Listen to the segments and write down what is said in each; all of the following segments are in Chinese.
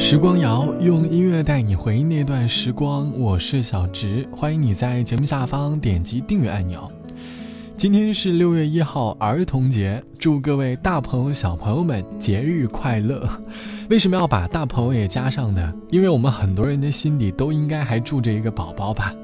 时光谣用音乐带你回忆那段时光，我是小植，欢迎你在节目下方点击订阅按钮。今天是六月一号儿童节，祝各位大朋友小朋友们节日快乐。为什么要把大朋友也加上呢？因为我们很多人的心里都应该还住着一个宝宝吧。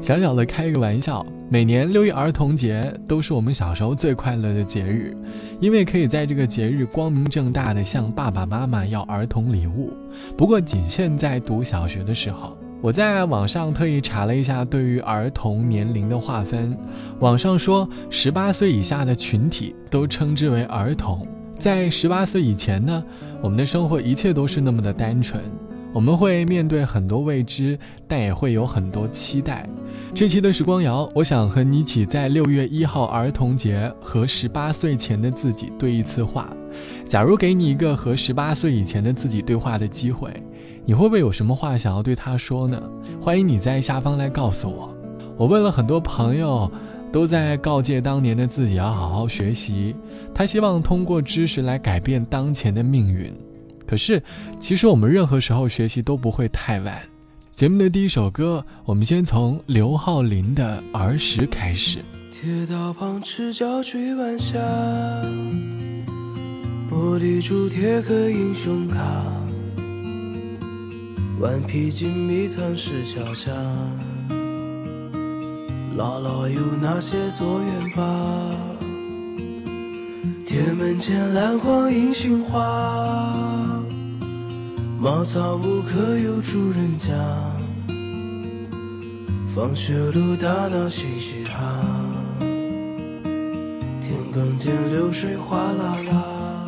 小小的开一个玩笑，每年六一儿童节都是我们小时候最快乐的节日，因为可以在这个节日光明正大的向爸爸妈妈要儿童礼物。不过仅限在读小学的时候。我在网上特意查了一下对于儿童年龄的划分，网上说十八岁以下的群体都称之为儿童。在十八岁以前呢，我们的生活一切都是那么的单纯。我们会面对很多未知，但也会有很多期待。这期的时光谣，我想和你一起在六月一号儿童节和十八岁前的自己对一次话。假如给你一个和十八岁以前的自己对话的机会，你会不会有什么话想要对他说呢？欢迎你在下方来告诉我。我问了很多朋友，都在告诫当年的自己要好好学习，他希望通过知识来改变当前的命运。可是，其实我们任何时候学习都不会太晚。节目的第一首歌，我们先从刘浩林的《儿时》开始。铁道旁赤脚追晚霞，玻璃珠铁盒英雄卡，顽皮筋迷藏石桥下，姥姥有那些作业本，铁门前篮筐银杏花。茅草屋可有住人家？放学路打闹嘻嘻哈，田埂间流水哗啦啦，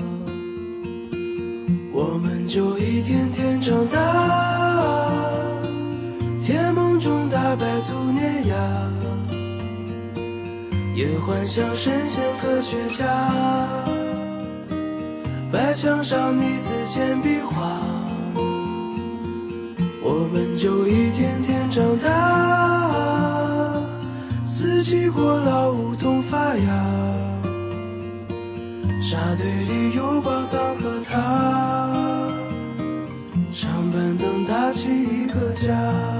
我们就一天天长大，甜梦中大白兔碾压，也幻想神仙科学家，白墙上泥字简笔画。我们就一天天长大，四季过老，梧桐发芽，沙堆里有宝藏和他，上板凳搭起一个家。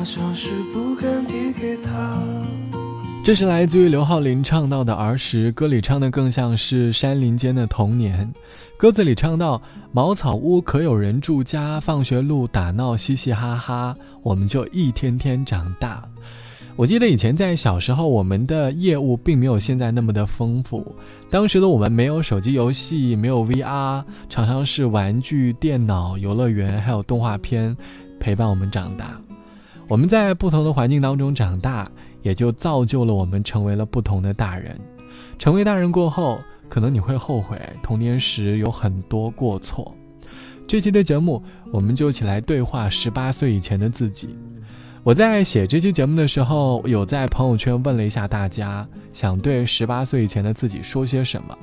常小事不敢递给他这是来自于刘浩林唱到的儿时，歌里唱的更像是山林间的童年。歌词里唱到：“茅草屋可有人住家，放学路打闹嘻嘻哈哈，我们就一天天长大。”我记得以前在小时候，我们的业务并没有现在那么的丰富。当时的我们没有手机游戏，没有 VR，常常是玩具、电脑、游乐园，还有动画片陪伴我们长大。我们在不同的环境当中长大，也就造就了我们成为了不同的大人。成为大人过后，可能你会后悔童年时有很多过错。这期的节目，我们就一起来对话十八岁以前的自己。我在写这期节目的时候，有在朋友圈问了一下大家，想对十八岁以前的自己说些什么。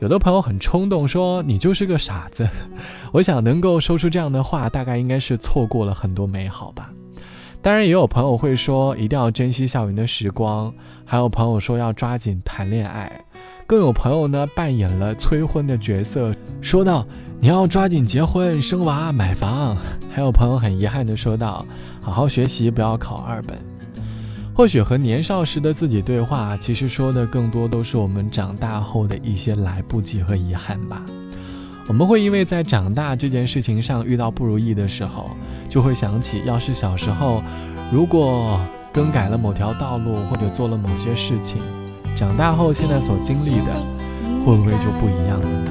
有的朋友很冲动说：“你就是个傻子。” 我想能够说出这样的话，大概应该是错过了很多美好吧。当然，也有朋友会说一定要珍惜校园的时光，还有朋友说要抓紧谈恋爱，更有朋友呢扮演了催婚的角色，说道你要抓紧结婚、生娃、买房。还有朋友很遗憾的说道，好好学习，不要考二本。或许和年少时的自己对话，其实说的更多都是我们长大后的一些来不及和遗憾吧。我们会因为在长大这件事情上遇到不如意的时候，就会想起，要是小时候，如果更改了某条道路或者做了某些事情，长大后现在所经历的，会不会就不一样了呢？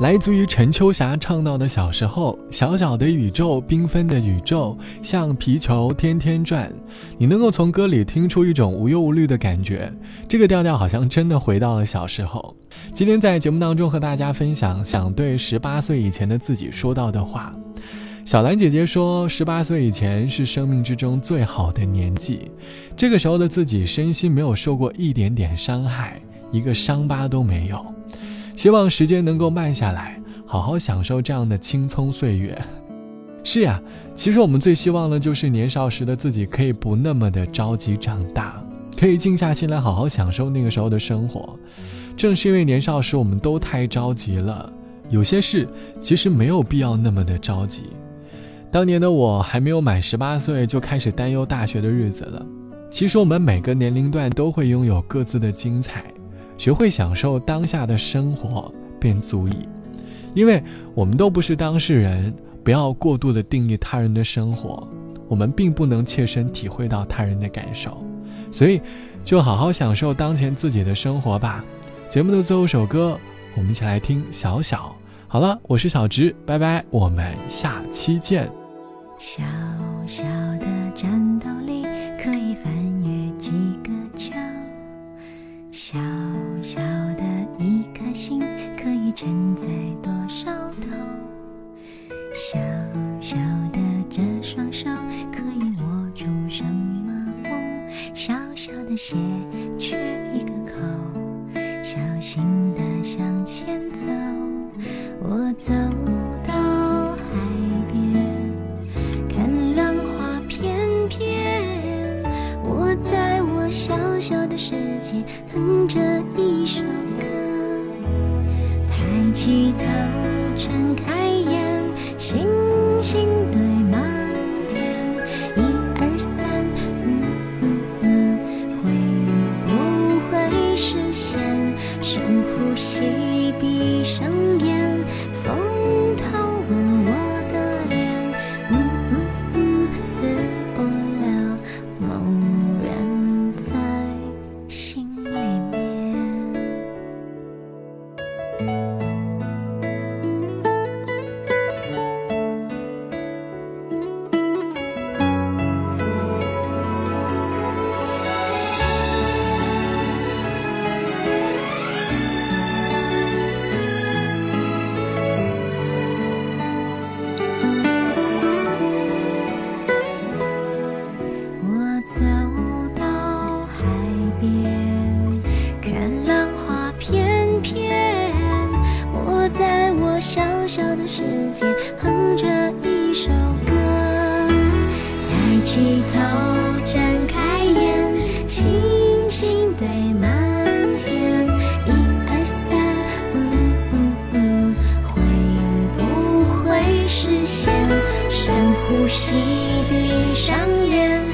来自于陈秋霞唱到的小时候，小小的宇宙，缤纷的宇宙，像皮球天天转。你能够从歌里听出一种无忧无虑的感觉，这个调调好像真的回到了小时候。今天在节目当中和大家分享，想对十八岁以前的自己说到的话。小兰姐姐说，十八岁以前是生命之中最好的年纪，这个时候的自己身心没有受过一点点伤害，一个伤疤都没有。希望时间能够慢下来，好好享受这样的青葱岁月。是呀，其实我们最希望的就是年少时的自己可以不那么的着急长大，可以静下心来好好享受那个时候的生活。正是因为年少时我们都太着急了，有些事其实没有必要那么的着急。当年的我还没有满十八岁就开始担忧大学的日子了。其实我们每个年龄段都会拥有各自的精彩。学会享受当下的生活便足矣。因为我们都不是当事人，不要过度的定义他人的生活，我们并不能切身体会到他人的感受，所以就好好享受当前自己的生活吧。节目的最后一首歌，我们一起来听《小小》。好了，我是小直，拜拜，我们下期见。小小呼吸闭上眼。